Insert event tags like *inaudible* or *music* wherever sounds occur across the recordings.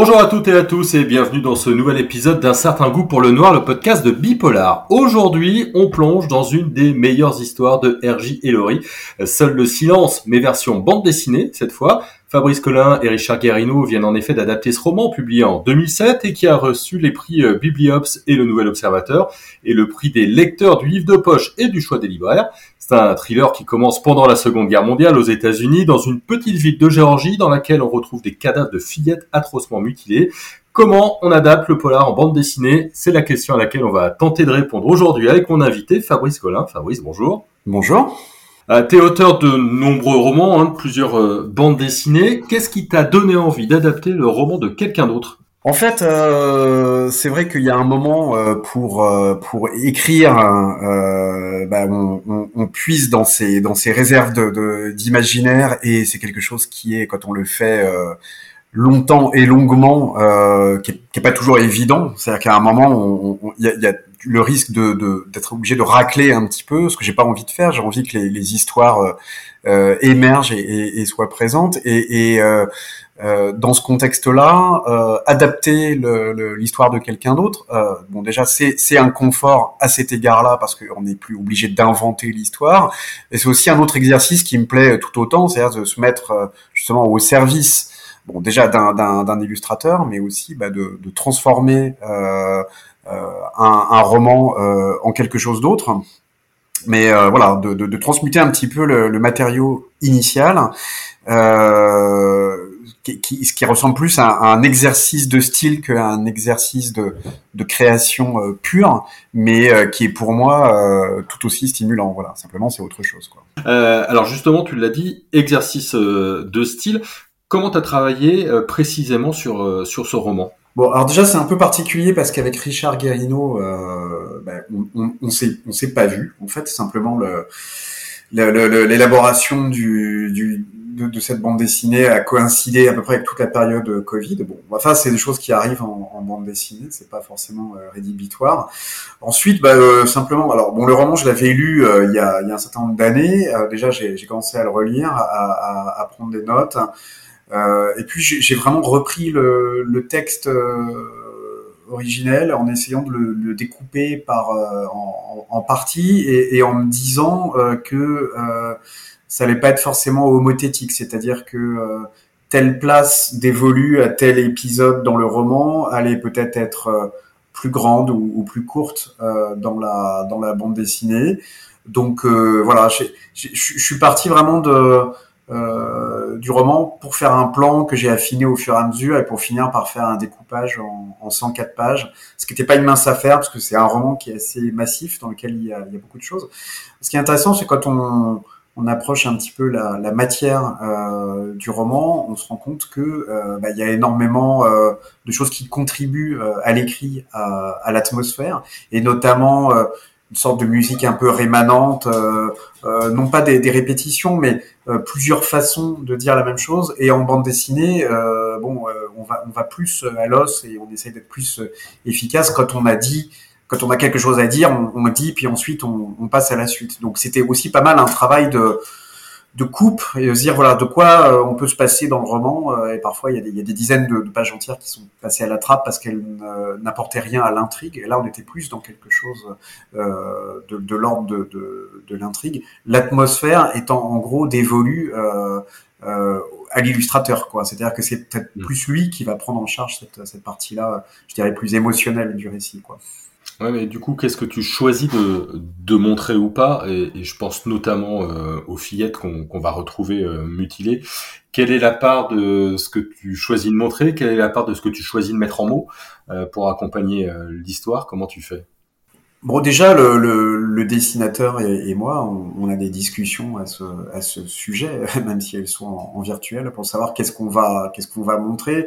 Bonjour à toutes et à tous et bienvenue dans ce nouvel épisode d'un certain goût pour le noir, le podcast de Bipolar. Aujourd'hui, on plonge dans une des meilleures histoires de R.J. Ellory. Seul le silence, mais version bande dessinée cette fois. Fabrice Collin et Richard Guérino viennent en effet d'adapter ce roman publié en 2007 et qui a reçu les prix euh, Bibliops et le Nouvel Observateur et le prix des lecteurs du livre de poche et du choix des libraires. C'est un thriller qui commence pendant la Seconde Guerre mondiale aux États-Unis dans une petite ville de Géorgie dans laquelle on retrouve des cadavres de fillettes atrocement mutilées. Comment on adapte le polar en bande dessinée? C'est la question à laquelle on va tenter de répondre aujourd'hui avec mon invité Fabrice Collin. Fabrice, bonjour. Bonjour. Euh, tu es auteur de nombreux romans, hein, de plusieurs euh, bandes dessinées. Qu'est-ce qui t'a donné envie d'adapter le roman de quelqu'un d'autre? En fait, euh, c'est vrai qu'il y a un moment euh, pour pour écrire, bah, on, on, on, puise dans ses dans ses réserves de d'imaginaire et c'est quelque chose qui est quand on le fait longtemps et longuement, qui, est, qui est pas toujours évident. C'est-à-dire qu'à un moment, il y a, y a le risque de d'être obligé de racler un petit peu, ce que j'ai pas envie de faire. J'ai envie que les, les histoires euh, euh émergent et, et, et, soient présentes. Et, et euh, euh dans ce contexte-là, euh, adapter l'histoire de quelqu'un d'autre, bon déjà c'est un confort à cet égard-là parce qu'on n'est plus obligé d'inventer l'histoire. Et c'est aussi un autre exercice qui me plaît tout autant, c'est-à-dire de se mettre justement au service bon déjà d'un illustrateur, mais aussi bah, de, de transformer euh, euh, un, roman euh, en quelque chose d'autre. Mais euh, voilà, de, transmuter un petit peu le, matériau initial, qui, qui, ce qui ressemble plus à, un exercice de style qu'à un exercice de, création euh, pure, mais euh, qui est pour moi euh, tout aussi stimulant. Voilà, simplement c'est autre chose. Alors justement, tu l'as dit, exercice de style. Comment tu as travaillé précisément sur, sur ce roman? Bon, alors déjà c'est un peu particulier parce qu'avec Richard Guérino, euh, ben, on, on, on s'est on s'est pas vu. En fait, simplement le l'élaboration du, du de, de, cette bande dessinée a coïncidé à peu près avec toute la période Covid. Bon, enfin c'est des choses qui arrivent en, en bande dessinée, c'est pas forcément euh, rédhibitoire. Ensuite, bah, euh, simplement, alors bon, le roman je l'avais lu euh, il, y a, il y a un certain nombre d'années. Euh, déjà j'ai commencé à le relire, à, à, à prendre des notes. Euh, et puis j'ai vraiment repris le, le texte euh, originel en essayant de le, le découper par euh, en, en, parties et, et, en me disant que ça allait pas être forcément homothétique, c'est-à-dire que telle place dévolue à tel épisode dans le roman allait peut-être être plus grande ou, ou plus courte euh, dans la dans la bande dessinée. Donc euh, voilà, je suis parti vraiment de euh, du roman pour faire un plan que j'ai affiné au fur et à mesure et pour finir par faire un découpage en, en 104 pages, ce qui n'était pas une mince affaire parce que c'est un roman qui est assez massif dans lequel il y a, beaucoup de choses. Ce qui est intéressant, c'est quand on, on approche un petit peu la, matière euh, du roman, on se rend compte que euh, bah, il y a énormément euh, de choses qui contribuent euh, à l'écrit, à, l'atmosphère, et notamment euh, une sorte de musique un peu rémanente, euh, euh, non pas des, des, répétitions, mais euh, plusieurs façons de dire la même chose. Et en bande dessinée, euh, bon, euh, on va on va plus à l'os et on essaie d'être plus efficace quand on a dit, quand on a quelque chose à dire, on, on dit, puis ensuite on, on, passe à la suite. Donc c'était aussi pas mal un travail de de coupe et de se dire voilà de quoi euh, on peut se passer dans le roman euh, et parfois il y a des, il y a des dizaines de, de, pages entières qui sont passées à la trappe parce qu'elles n'apportaient rien à l'intrigue. Et là on était plus dans quelque chose euh, de, de l'ordre de, de, de l'intrigue. L'atmosphère étant en gros dévolue euh, euh, à l'illustrateur quoi. C'est à dire que c'est peut-être mmh. plus lui qui va prendre en charge cette, cette partie là je dirais plus émotionnelle du récit quoi Ouais, mais du coup, qu'est-ce que tu choisis de, de montrer ou pas? Et, je pense notamment euh, aux fillettes qu'on qu va retrouver euh, mutilées. Quelle est la part de ce que tu choisis de montrer? Quelle est la part de ce que tu choisis de mettre en mots euh, pour accompagner l'histoire? Comment tu fais? Bon, déjà, le, dessinateur et, moi, on, a des discussions à ce, sujet, *laughs* même si elles sont en, en virtuel, pour savoir qu'est-ce qu'on va, qu'est-ce qu'on va montrer.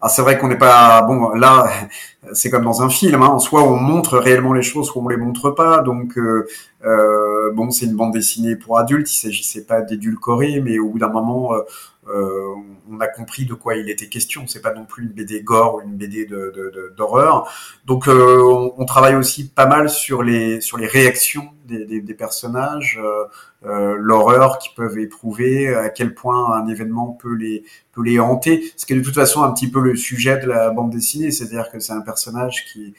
Ah, c'est vrai qu'on n'est pas bon là, *laughs* c'est comme dans un film. Hein, soit on montre réellement les choses, soit on les montre pas. Donc euh, euh, bon, c'est une bande dessinée pour adultes. Il s'agissait pas d'édulcorer, mais au bout d'un moment, euh, euh, on a compris de quoi il était question. C'est pas non plus une BD gore ou une BD d'horreur. Donc euh, on, travaille aussi pas mal sur les sur les réactions des, personnages, euh, l'horreur qu'ils peuvent éprouver, à quel point un événement peut les peut les hanter. Ce qui est de toute façon un petit peu le sujet de la bande dessinée, c'est-à-dire que c'est un personnage qui euh,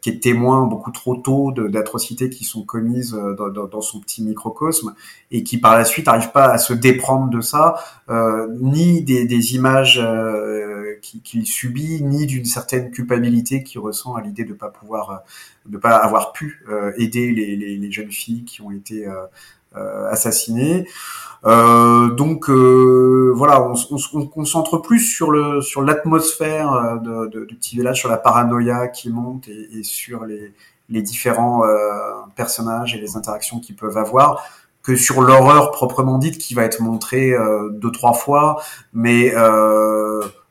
qui est témoin beaucoup trop tôt d'atrocités qui sont commises euh, dans, dans, dans, son petit microcosme et qui par la suite n'arrive pas à se déprendre de ça, euh, ni des, des images euh, qu'il subit, ni d'une certaine culpabilité qu'il ressent à l'idée de pas pouvoir, de pas avoir pu aider les, les, les, jeunes filles qui ont été assassinées. Euh, donc euh, voilà, on, on, se concentre plus sur le sur l'atmosphère euh, de, de, du petit village, sur la paranoïa qui monte et, et sur les, les différents euh, personnages et les interactions qu'ils peuvent avoir que sur l'horreur proprement dite qui va être montrée euh, deux trois fois, mais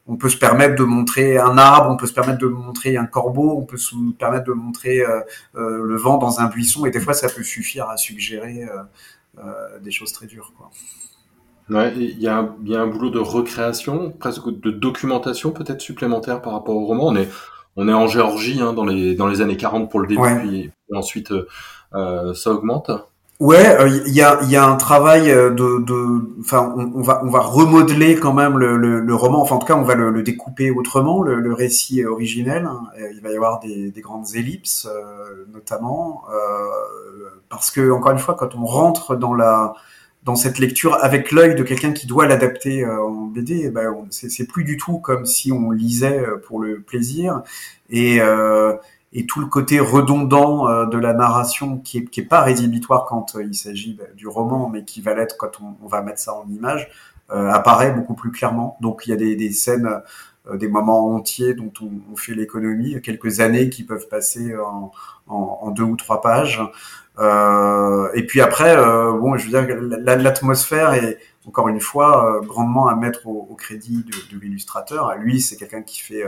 on peut se permettre de montrer un arbre, on peut se permettre de montrer un corbeau, on peut se permettre de montrer le vent dans un buisson, et des fois ça peut suffire à suggérer euh, des choses très dures. Quoi. Ouais, il y, a un, y a un boulot de recréation, presque de documentation peut-être supplémentaire par rapport au roman. On est, on est en Géorgie hein, dans, les, dans les années 40 pour le début, ouais. puis, ensuite euh, ça augmente. Ouais, il euh, y, a, y a un travail de, de enfin, on, on, va on va remodeler quand même le, le, le, roman. Enfin, en tout cas, on va le, le découper autrement, le, récit originel. Il va y avoir des, des grandes ellipses, euh, notamment, euh, parce que encore une fois, quand on rentre dans la dans cette lecture avec l'œil de quelqu'un qui doit l'adapter euh, en BD, eh ben, c'est plus du tout comme si on lisait pour le plaisir. Et euh, et tout le côté redondant euh, de la narration qui est, qui est pas rédhibitoire quand euh, il s'agit du roman, mais qui va l'être quand on, va mettre ça en image, euh, apparaît beaucoup plus clairement. Donc il y a des, des scènes, euh, des moments entiers dont on, on fait l'économie, quelques années qui peuvent passer en, en, en deux ou trois pages. et puis après, bon, je veux dire, l'atmosphère est encore une fois grandement à mettre au, au crédit de, de l'illustrateur. Lui, c'est quelqu'un qui fait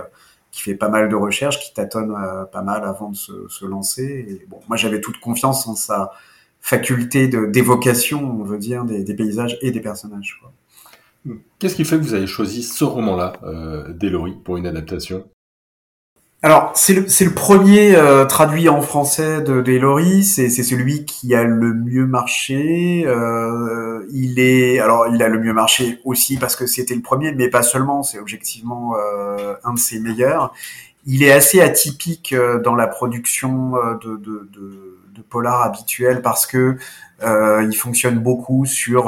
qui fait pas mal de recherches, qui tâtonne euh, pas mal avant de se, lancer. Bon, moi, j'avais toute confiance en sa faculté d'évocation, on veut dire, des, paysages et des personnages. Qu'est-ce qui fait que vous avez choisi ce roman-là, euh, d'Elory, pour une adaptation? Alors, c'est le, le, premier euh, traduit en français de, de c'est celui qui a le mieux marché. Euh, il est, alors, il a le mieux marché aussi parce que c'était le premier, mais pas seulement, c'est objectivement euh, un de ses meilleurs. Il est assez atypique dans la production de, de, de, polar habituel parce que il fonctionne beaucoup sur,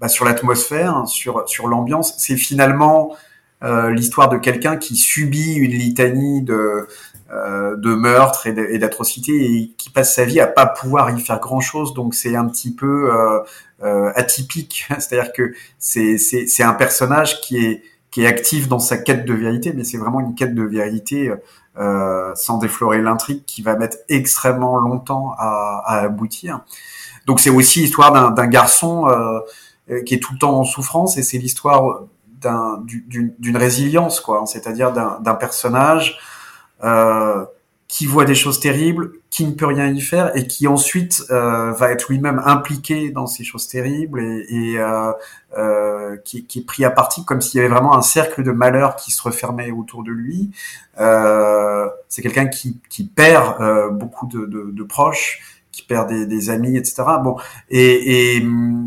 bah, sur l'atmosphère, sur, sur l'ambiance. C'est finalement l'histoire de quelqu'un qui subit une litanie de, euh, de meurtres et d'atrocités et qui passe sa vie à pas pouvoir y faire grand chose. Donc c'est un petit peu euh, euh atypique. *laughs* C'est-à-dire que c'est c'est un personnage qui est qui est actif dans sa quête de vérité, mais c'est vraiment une quête de vérité euh, sans déflorer l'intrigue qui va mettre extrêmement longtemps à, à aboutir. Donc c'est aussi l'histoire d'un garçon euh, qui est tout le temps en souffrance et c'est l'histoire d'une résilience, quoi. C'est-à-dire d'un personnage euh, qui voit des choses terribles, qui ne peut rien y faire et qui ensuite euh, va être lui-même impliqué dans ces choses terribles et, euh, qui, est pris à partie comme s'il y avait vraiment un cercle de malheur qui se refermait autour de lui. C'est quelqu'un qui, perd beaucoup de, proches, qui perd des, amis, etc. Bon, et, euh,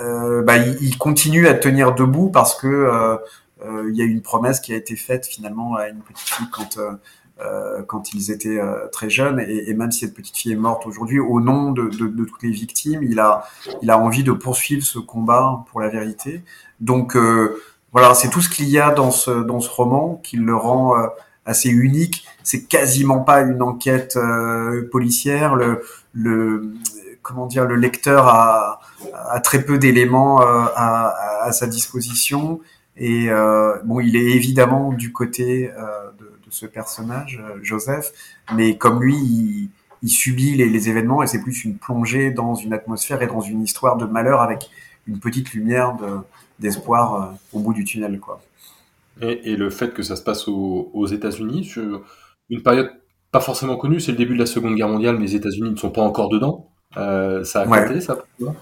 bah, il, il, continue à tenir debout parce que euh, euh, il y a une promesse qui a été faite finalement à une petite fille quand euh, quand ils étaient euh, très jeunes et, et, même si cette petite fille est morte aujourd'hui, au nom de, de, de, toutes les victimes, il a, il a envie de poursuivre ce combat pour la vérité. Donc euh, voilà, c'est tout ce qu'il y a dans ce, dans ce roman qui le rend assez unique. C'est quasiment pas une enquête policière. Le, le, comment dire, le lecteur a, très peu d'éléments euh, à, sa disposition. Et euh, bon, il est évidemment du côté euh, de, ce personnage, Joseph, mais comme lui, il, subit les, événements et c'est plus une plongée dans une atmosphère et dans une histoire de malheur avec une petite lumière d'espoir au bout du tunnel, quoi. Et, le fait que ça se passe aux États-Unis sur une période pas forcément connue, c'est le début de la Seconde Guerre mondiale, mais les États-Unis ne sont pas encore dedans. Euh, ça a compté, ça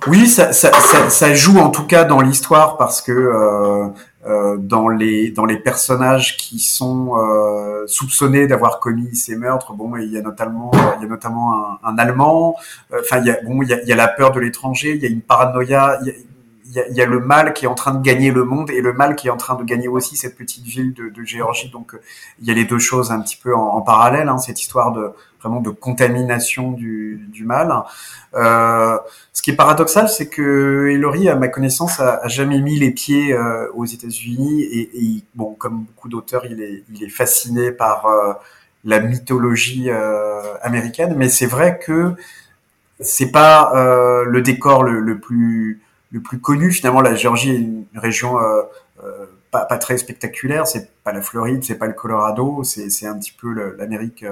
Oui, ça, ça, ça, ça, joue en tout cas dans l'histoire parce que euh, euh, dans les dans les personnages qui sont euh, soupçonnés d'avoir commis ces meurtres. Bon, il y a notamment il y a notamment un, un Allemand. Enfin, il y a bon, il y a, il y a la peur de l'étranger. Il y a une paranoïa. Il y a, il y, y a, le mal qui est en train de gagner le monde et le mal qui est en train de gagner aussi cette petite ville de, de Géorgie. Donc il y a les deux choses un petit peu en, parallèle, hein, cette histoire de vraiment de contamination du, du mal. Euh, ce qui est paradoxal, c'est que Hillary, à ma connaissance, a, a jamais mis les pieds euh, aux États-Unis et, et, bon, comme beaucoup d'auteurs, il est, il est fasciné par euh, la mythologie euh, américaine. Mais c'est vrai que c'est pas le décor le, le plus le plus connu. Finalement, la Géorgie est une région euh, euh, pas, pas, très spectaculaire. C'est pas la Floride, c'est pas le Colorado, c'est un petit peu l'Amérique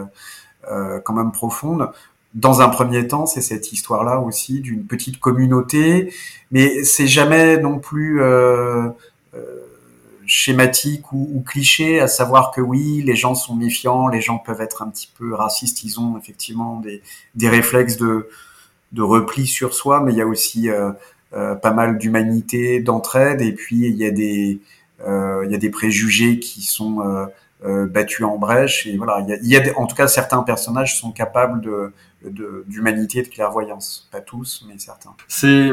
euh, quand même profonde. Dans un premier temps, c'est cette histoire-là aussi d'une petite communauté, mais c'est jamais non plus euh, schématique ou, ou, cliché, à savoir que oui, les gens sont méfiants, les gens peuvent être un petit peu racistes, ils ont effectivement des, des réflexes de, de repli sur soi, mais il y a aussi euh, euh, pas mal d'humanité, d'entraide, et puis il y a des euh, il y a des préjugés qui sont euh, euh battus en brèche. Et voilà, il y a, il y a des, en tout cas certains personnages sont capables de d'humanité et de clairvoyance. Pas tous, mais certains. C'est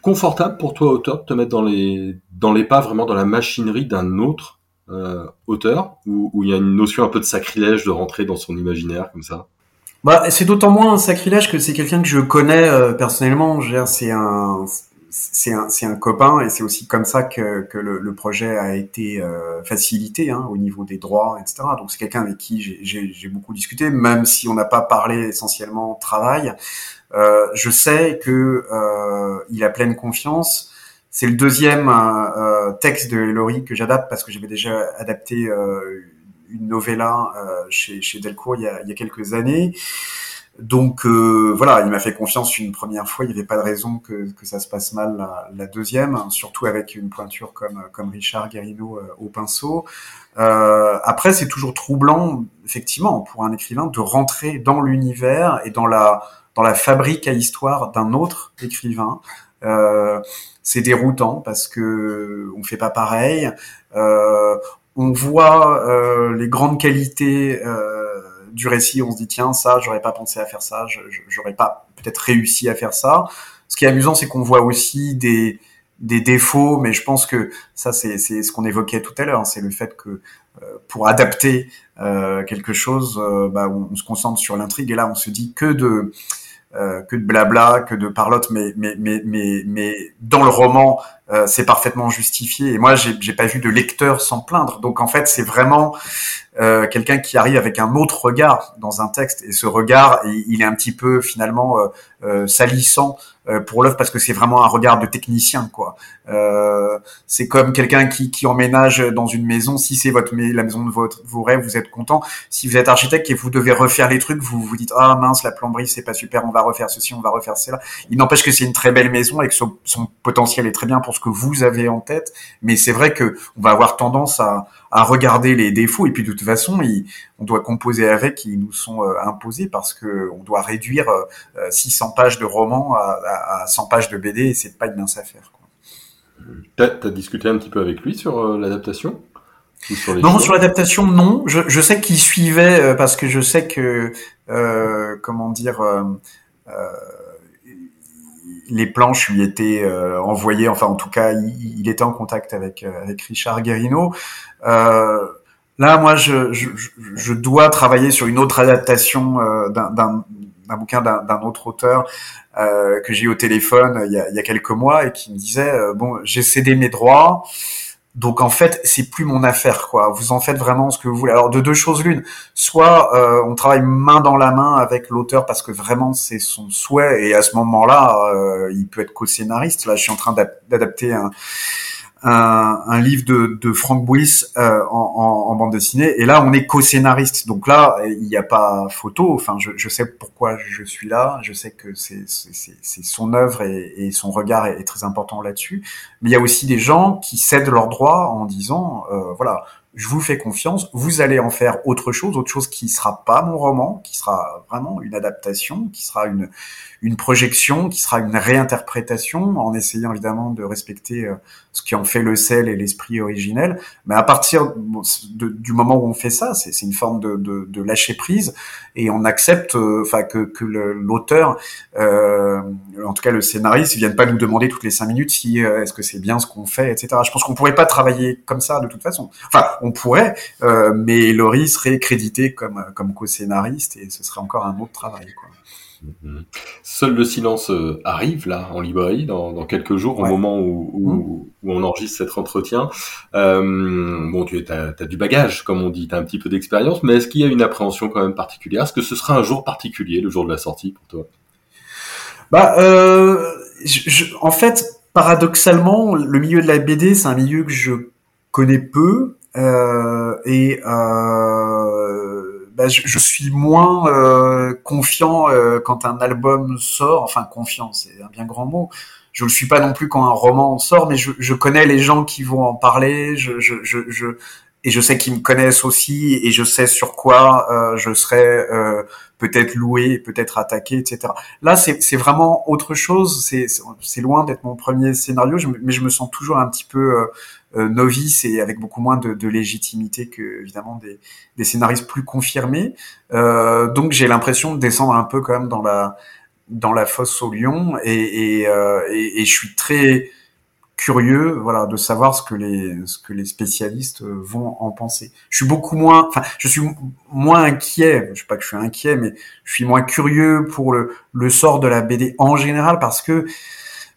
confortable pour toi, auteur, de te mettre dans les dans les pas, vraiment dans la machinerie d'un autre euh, auteur, où, où il y a une notion un peu de sacrilège de rentrer dans son imaginaire comme ça? Bah, c'est d'autant moins un sacrilège que c'est quelqu'un que je connais euh, personnellement. C'est un c'est un, un, copain et c'est aussi comme ça que, que le, le, projet a été euh, facilité hein, au niveau des droits, etc. Donc c'est quelqu'un avec qui j'ai beaucoup discuté, même si on n'a pas parlé essentiellement travail. Euh, je sais que euh, il a pleine confiance. C'est le deuxième euh, euh, texte de Laurie que j'adapte parce que j'avais déjà adapté euh, une novella chez, chez Delcourt il y, a, il y a quelques années. Donc euh, voilà, il m'a fait confiance une première fois. Il n'y avait pas de raison que, que ça se passe mal la, deuxième, surtout avec une pointure comme comme Richard Guérino euh, au pinceau. Euh, après, c'est toujours troublant, effectivement, pour un écrivain de rentrer dans l'univers et dans la dans la fabrique à histoire d'un autre écrivain. Euh, c'est déroutant parce que on fait pas pareil. Euh, on voit euh, les grandes qualités du récit, on se dit tiens ça j'aurais pas pensé à faire ça, j'aurais pas peut-être réussi à faire ça. Ce qui est amusant c'est qu'on voit aussi des des défauts, mais je pense que ça c'est c'est ce qu'on évoquait tout à l'heure, c'est le fait que euh, pour adapter euh, quelque chose, euh, bah, on, se concentre sur l'intrigue et là on se dit que de que de blabla, que de parlotte, mais mais mais mais mais dans le roman euh, c'est parfaitement justifié. Et moi j'ai pas vu de lecteur s'en plaindre. Donc en fait c'est vraiment euh, quelqu'un qui arrive avec un autre regard dans un texte et ce regard il est un petit peu finalement euh, euh salissant euh, pour l'œuvre parce que c'est vraiment un regard de technicien quoi. C'est comme quelqu'un qui, qui emménage dans une maison. Si c'est votre la maison de votre vos rêves, vous êtes content. Si vous êtes architecte et vous devez refaire les trucs, vous vous dites ah mince la plomberie c'est pas super, on va refaire ceci, on va refaire cela. Il n'empêche que c'est une très belle maison et que son, son potentiel est très bien pour ce que vous avez en tête. Mais c'est vrai que on va avoir tendance à à regarder les défauts et puis de toute façon il, on doit composer avec ils nous sont euh, imposés parce que on doit réduire euh, 600 pages de romans à, à, à, 100 pages de BD et c'est pas une mince affaire T'as as discuté un petit peu avec lui sur euh, l'adaptation sur Non, sur l'adaptation, non. Je, je sais qu'il suivait euh, parce que je sais que euh, comment dire les planches lui étaient euh, envoyées, enfin en tout cas, il, il était en contact avec euh, Richard Guérino. Euh, là, moi, je, je, dois travailler sur une autre adaptation d'un bouquin d'un autre auteur que j'ai eu au téléphone y, a, il y, a, quelques mois et qui me disait bon, j'ai cédé mes droits. Donc en fait, c'est plus mon affaire, quoi. Vous en faites vraiment ce que vous voulez. Alors de deux choses l'une, soit euh, on travaille main dans la main avec l'auteur parce que vraiment c'est son souhait et à ce moment-là, euh, il peut être co-scénariste. Là, je suis en train d'adapter un, un, un, livre de, de Frank Bouis euh, en, en, en, bande dessinée. Et là, on est co-scénariste. Donc là, il n'y a pas photo. Enfin, je, je, sais pourquoi je suis là. Je sais que c'est son œuvre et, et, son regard est, est très important là-dessus. Mais il y a aussi des gens qui cèdent leurs droits en disant, euh, voilà, je vous fais confiance, vous allez en faire autre chose, autre chose qui sera pas mon roman, qui sera vraiment une adaptation, qui sera une, une projection, qui sera une réinterprétation, en essayant évidemment de respecter euh, ce qui en fait le sel et l'esprit originel. Mais à partir du moment où on fait ça, c'est une forme de, de, de, lâcher prise et on accepte, euh, enfin que, que l'auteur, euh, en tout cas le scénariste, vienne pas nous demander toutes les cinq minutes si euh, est-ce que c'est bien ce qu'on fait, etc. Je pense qu'on pourrait pas travailler comme ça de toute façon. Enfin, on pourrait, euh, mais Laurie serait crédité comme comme co-scénariste et ce serait encore un autre travail. Quoi. Mhm. Seul le silence euh, arrive là en librairie dans, quelques jours au moment où, où, où, on enregistre cet entretien. Euh, bon, tu as, as, du bagage, comme on dit, tu as un petit peu d'expérience, mais est-ce qu'il y a une appréhension quand même particulière? Est-ce que ce sera un jour particulier, le jour de la sortie pour toi? Bah, euh, je, en fait, paradoxalement, le milieu de la BD, c'est un milieu que je connais peu euh, et euh, bah, je, suis moins euh, confiant euh, quand un album sort. Enfin, confiant, c'est un bien grand mot. Je le suis pas non plus quand un roman sort, mais je, je connais les gens qui vont en parler. Je, je, je, et je sais qu'ils me connaissent aussi, et je sais sur quoi euh, je serai euh, peut-être loué, peut-être attaqué, etc. Là, c'est vraiment autre chose. C'est loin d'être mon premier scénario, mais je me sens toujours un petit peu euh, novice et avec beaucoup moins de, de légitimité que évidemment des, des scénaristes plus confirmés. Euh, donc j'ai l'impression de descendre un peu quand même dans la dans la fosse au lion et, et, euh, et, et je suis très curieux voilà de savoir ce que les ce que les spécialistes vont en penser. Je suis beaucoup moins enfin je suis moins inquiet, je sais pas que je suis inquiet mais je suis moins curieux pour le le sort de la BD en général parce que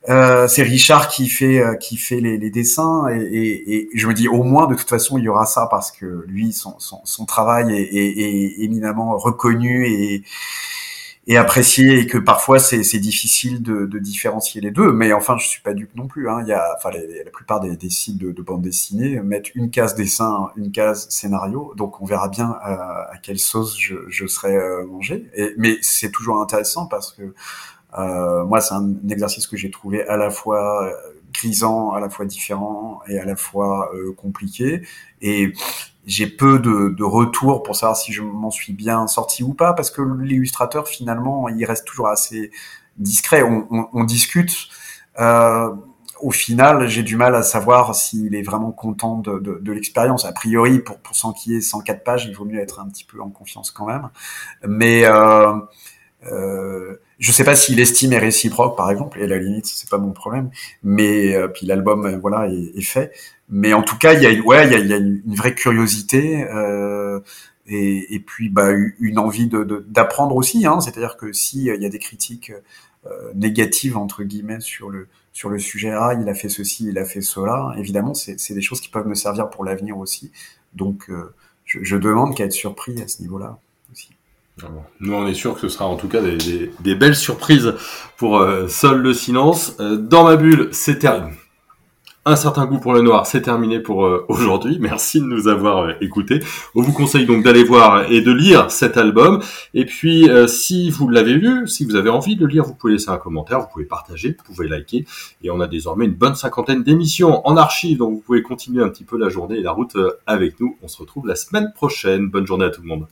euh, c'est Richard qui fait euh, qui fait les, les dessins et, et, et, je me dis au moins de toute façon il y aura ça parce que lui son, son, son travail est, est, est, éminemment reconnu et, et apprécié et que parfois c'est difficile de, de, différencier les deux. Mais enfin je suis pas dupe non plus hein. il y a enfin la plupart des, des sites de, de bande dessinée mettent une case dessin une case scénario. Donc on verra bien euh, à quelle sauce je, je serai mangé. Mais c'est toujours intéressant parce que moi, c'est un, exercice que j'ai trouvé à la fois euh, grisant, à la fois différent et à la fois euh, compliqué. Et j'ai peu de, de retours pour savoir si je m'en suis bien sorti ou pas, parce que l'illustrateur, finalement, il reste toujours assez discret. On, on, on discute. Euh, au final, j'ai du mal à savoir s'il est vraiment content de, de, de l'expérience. A priori, pour, pour s'enquiller 104 pages, il vaut mieux être un petit peu en confiance quand même. Mais euh, euh, je sais pas si l'estime est réciproque, par exemple, et à la limite, c'est pas mon problème. Mais euh, puis l'album, euh, voilà, est, est, fait. Mais en tout cas, il y a, ouais, il y a, une, vraie curiosité euh, et, et, puis bah, une envie de d'apprendre aussi. Hein. C'est-à-dire que si euh, il y a des critiques euh, négatives entre guillemets sur le sur le sujet ah il a fait ceci, il a fait cela. Évidemment, c'est des choses qui peuvent me servir pour l'avenir aussi. Donc, je, je demande qu'à être surpris à ce niveau-là. Nous, on est sûr que ce sera en tout cas des, belles surprises pour euh, Seul le silence. Euh, dans ma bulle, c'est terminé. Un certain goût pour le noir, c'est terminé pour euh, aujourd'hui. Merci de nous avoir euh, écoutés. On vous conseille donc d'aller voir et de lire cet album. Et puis, si vous l'avez lu, si vous avez envie de le lire, vous pouvez laisser un commentaire, vous pouvez partager, vous pouvez liker. Et on a désormais une bonne cinquantaine d'émissions en archive, donc vous pouvez continuer un petit peu la journée et la route avec nous. On se retrouve la semaine prochaine. Bonne journée à tout le monde.